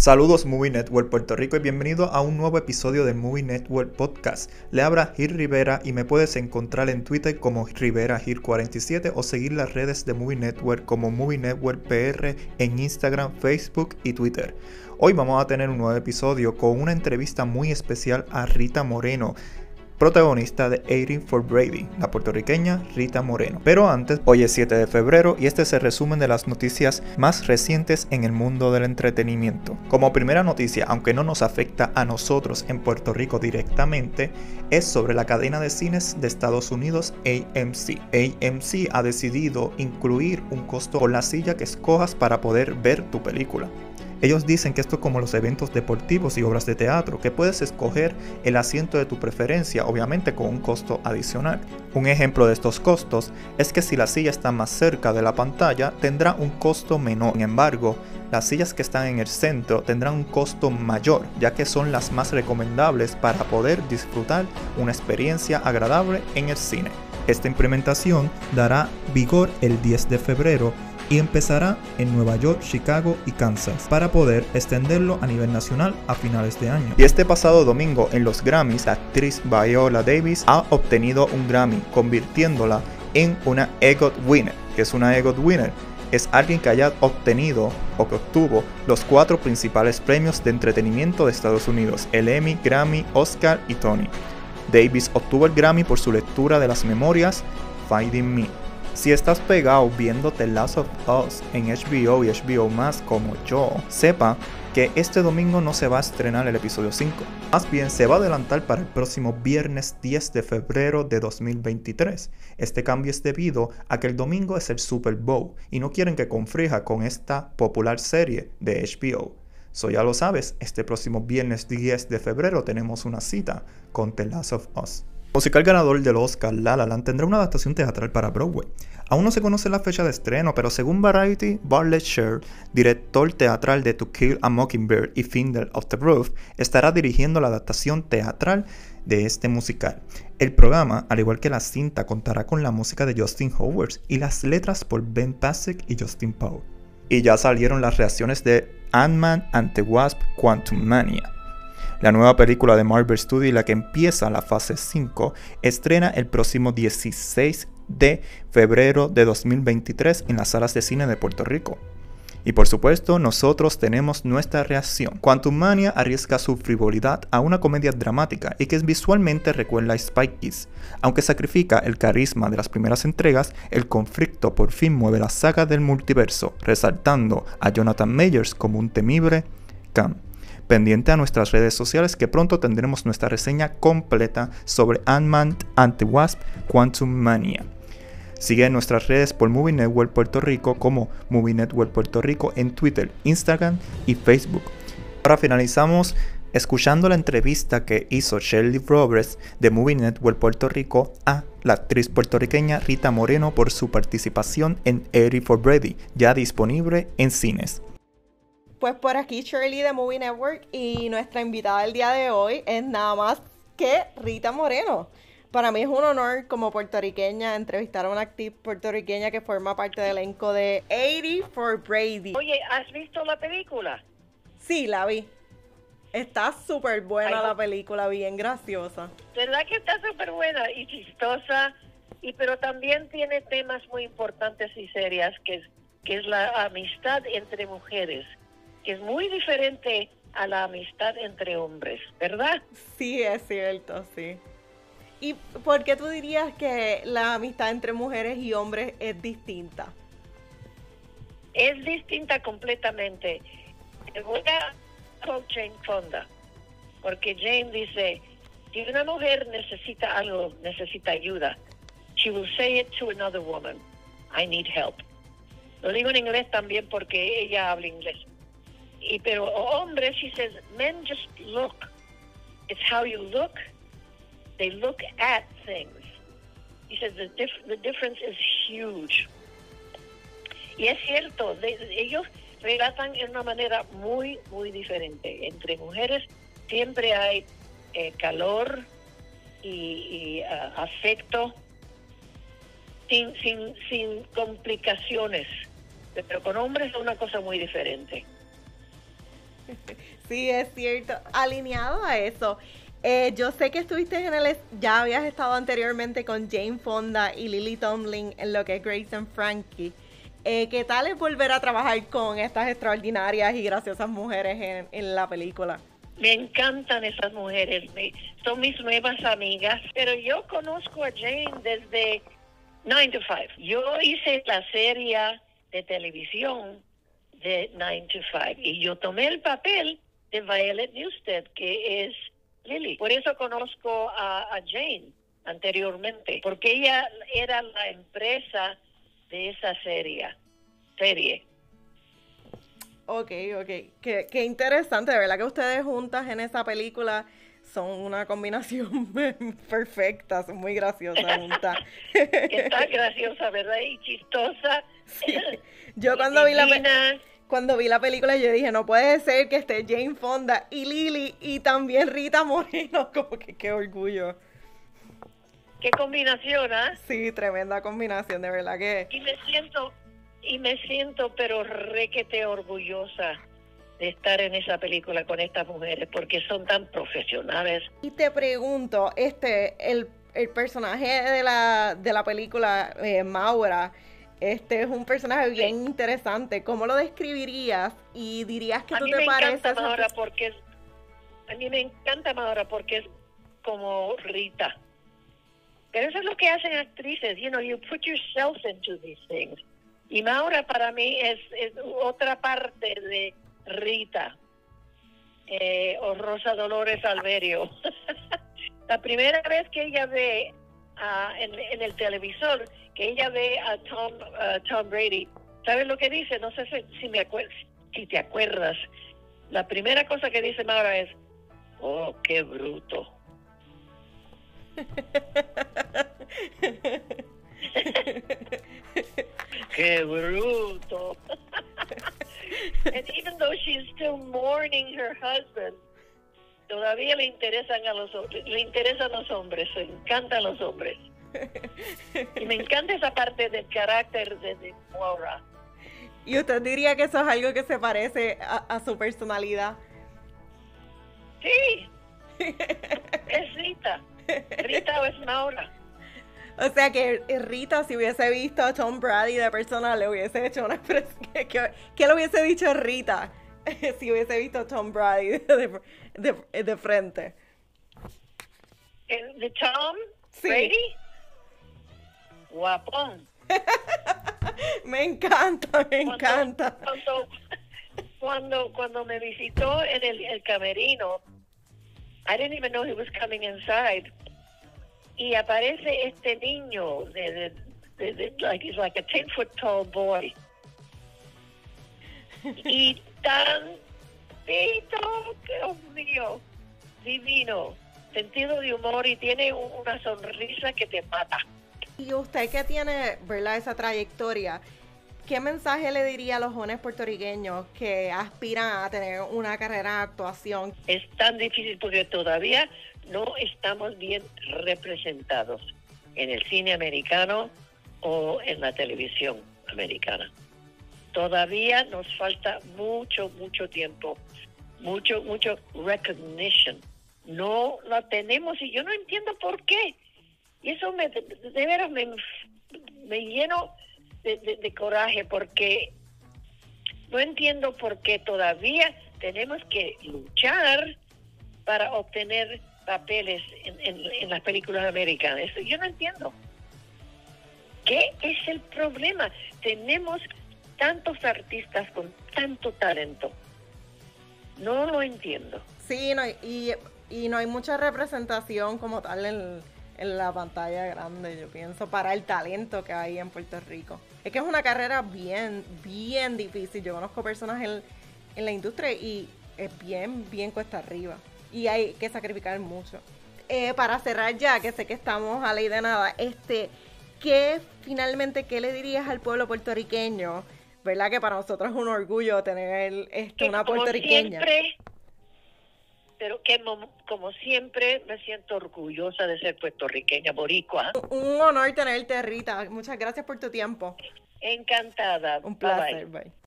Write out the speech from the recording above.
Saludos Movie Network Puerto Rico y bienvenido a un nuevo episodio del Movie Network Podcast. Le habla Gil Rivera y me puedes encontrar en Twitter como Rivera Gil 47 o seguir las redes de Movie Network como Movie Network PR en Instagram, Facebook y Twitter. Hoy vamos a tener un nuevo episodio con una entrevista muy especial a Rita Moreno, protagonista de 18 for Brady, la puertorriqueña Rita Moreno. Pero antes, hoy es 7 de febrero y este es el resumen de las noticias más recientes en el mundo del entretenimiento. Como primera noticia, aunque no nos afecta a nosotros en Puerto Rico directamente, es sobre la cadena de cines de Estados Unidos AMC. AMC ha decidido incluir un costo por la silla que escojas para poder ver tu película. Ellos dicen que esto es como los eventos deportivos y obras de teatro, que puedes escoger el asiento de tu preferencia, obviamente con un costo adicional. Un ejemplo de estos costos es que si la silla está más cerca de la pantalla, tendrá un costo menor. Sin embargo, las sillas que están en el centro tendrán un costo mayor, ya que son las más recomendables para poder disfrutar una experiencia agradable en el cine. Esta implementación dará vigor el 10 de febrero y empezará en Nueva York, Chicago y Kansas para poder extenderlo a nivel nacional a finales de año. Y este pasado domingo en los Grammys, la actriz Viola Davis ha obtenido un Grammy, convirtiéndola en una EGOT Winner. que es una EGOT Winner? Es alguien que haya obtenido o que obtuvo los cuatro principales premios de entretenimiento de Estados Unidos, el Emmy, Grammy, Oscar y Tony. Davis obtuvo el Grammy por su lectura de las memorias Finding Me, si estás pegado viendo The Last of Us en HBO y HBO más como yo, sepa que este domingo no se va a estrenar el episodio 5. Más bien se va a adelantar para el próximo viernes 10 de febrero de 2023. Este cambio es debido a que el domingo es el Super Bowl y no quieren que confrija con esta popular serie de HBO. So ya lo sabes, este próximo viernes 10 de febrero tenemos una cita con The Last of Us musical ganador del Oscar, La Land, tendrá una adaptación teatral para Broadway. Aún no se conoce la fecha de estreno, pero según Variety, Bartlett Sher, director teatral de To Kill a Mockingbird y Finder of the Roof, estará dirigiendo la adaptación teatral de este musical. El programa, al igual que la cinta, contará con la música de Justin Howard y las letras por Ben Pasek y Justin Powell. Y ya salieron las reacciones de Ant-Man and the Wasp Quantum Mania. La nueva película de Marvel Studios, la que empieza la fase 5, estrena el próximo 16 de febrero de 2023 en las salas de cine de Puerto Rico. Y por supuesto, nosotros tenemos nuestra reacción. Quantum Mania arriesga su frivolidad a una comedia dramática y que visualmente recuerda a Spike Kids. Aunque sacrifica el carisma de las primeras entregas, el conflicto por fin mueve la saga del multiverso, resaltando a Jonathan Majors como un temible Khan pendiente a nuestras redes sociales que pronto tendremos nuestra reseña completa sobre Ant-Man Anti-Wasp Quantum Mania. Sigue nuestras redes por Movie Network Puerto Rico como Movie Network Puerto Rico en Twitter, Instagram y Facebook. Ahora finalizamos escuchando la entrevista que hizo Shirley Roberts de Movie Network Puerto Rico a la actriz puertorriqueña Rita Moreno por su participación en Eddie for Brady, ya disponible en cines. Pues por aquí Shirley de Movie Network y nuestra invitada del día de hoy es nada más que Rita Moreno. Para mí es un honor como puertorriqueña entrevistar a una actriz puertorriqueña que forma parte del elenco de 80 for Brady. Oye, ¿has visto la película? Sí, la vi. Está súper buena la película, bien graciosa. ¿Verdad que está súper buena y chistosa? Y pero también tiene temas muy importantes y serias que es, que es la amistad entre mujeres que es muy diferente a la amistad entre hombres, ¿verdad? Sí, es cierto, sí. ¿Y por qué tú dirías que la amistad entre mujeres y hombres es distinta? Es distinta completamente. Voy a Jane Fonda, porque Jane dice, si una mujer necesita algo, necesita ayuda, she will say it to another woman, I need help. Lo digo en inglés también porque ella habla inglés. Y, pero hombres, he says, men just look. It's how you look. They look at things. He says the, difference is huge. Y es cierto, ellos relatan en una manera muy, muy diferente. Entre mujeres siempre hay eh, calor y, uh, afecto sin, sin, sin complicaciones. Pero con hombres es una cosa muy diferente. Sí, es cierto. Alineado a eso, eh, yo sé que estuviste en el. Ya habías estado anteriormente con Jane Fonda y Lily Tomlin en lo que es Grace and Frankie. Eh, ¿Qué tal es volver a trabajar con estas extraordinarias y graciosas mujeres en, la película? Me encantan esas mujeres, son mis nuevas amigas, pero yo conozco a Jane desde 9 to 5. Yo hice la serie de televisión de 9 to 5 y yo tomé el papel de Violet Newstead, que es Lily. Por eso conozco a, Jane anteriormente, porque ella era la empresa de esa serie. serie. Ok, ok. Qué, qué interesante, de verdad que ustedes juntas en esa película son una combinación perfecta, son muy graciosas juntas. Está graciosa, ¿verdad? Y chistosa. Yo cuando vi la cuando vi la película yo dije, no puede ser que esté Jane Fonda y Lily y también Rita Moreno, como que qué orgullo. Qué combinación, ¿ah? Sí, tremenda combinación, de verdad que. Y me siento, y me siento, pero requete orgullosa de estar en esa película con estas mujeres porque son tan profesionales. Y te pregunto, este, el, personaje de la, de la película, eh, Maura, este es un personaje bien interesante. ¿Cómo lo describirías y dirías que tú te pareces? A Maura porque es, a mí me encanta Maura porque es como Rita. Pero eso es lo que hacen actrices, you know, you put yourself into these things. Y Maura para mí es, es otra parte de Rita eh, o Rosa Dolores Alberio. La primera vez que ella ve uh, en, en el televisor, ella ve a Tom, Tom Brady, ¿sabes lo que dice? No sé si, me si te acuerdas. La primera cosa que dice Maura es, oh, qué bruto. qué bruto. and even though she's still mourning her husband, todavía le interesan a los le interesan los hombres, le encantan los hombres. Y me encanta esa parte del carácter de, de ¿Y usted diría que eso es algo que se parece a, su personalidad? Sí. es Rita. Rita o es Maura. O sea que Rita, si hubiese visto a Tom Brady de persona, le hubiese hecho una expresión. ¿Qué, le hubiese dicho Rita si hubiese visto a Tom Brady de, frente? ¿De Tom Brady? guapón. me encanta, me encanta. Cuando, cuando, me visitó en el, camerino, I didn't even know he was coming inside. Y aparece este niño de, de, like he's like a 10 foot tall boy. y tan pito, Dios mío, divino, sentido de humor y tiene una sonrisa que te mata. Y usted que tiene, ¿verdad? Esa trayectoria, ¿qué mensaje le diría a los jóvenes puertorriqueños que aspiran a tener una carrera de actuación? Es tan difícil porque todavía no estamos bien representados en el cine americano o en la televisión americana. Todavía nos falta mucho, mucho tiempo, mucho, mucho recognition. No la tenemos y yo no entiendo por qué. Y eso me, de, veras me, me lleno de, coraje porque no entiendo por qué todavía tenemos que luchar para obtener papeles en, en, las películas americanas. Eso yo no entiendo. ¿Qué es el problema? Tenemos tantos artistas con tanto talento. No lo entiendo. Sí, no, y, y no hay mucha representación como tal en en la pantalla grande, yo pienso, para el talento que hay en Puerto Rico. Es que es una carrera bien, bien difícil. Yo conozco personas en, en la industria y es bien, bien cuesta arriba. Y hay que sacrificar mucho. Eh, para cerrar ya, que sé que estamos a ley de nada, este, ¿qué finalmente, qué le dirías al pueblo puertorriqueño? ¿Verdad que para nosotros es un orgullo tener este, una puertorriqueña? pero que como siempre me siento orgullosa de ser puertorriqueña, boricua. Un honor tenerte, Rita. Muchas gracias por tu tiempo. Encantada. Un placer. bye.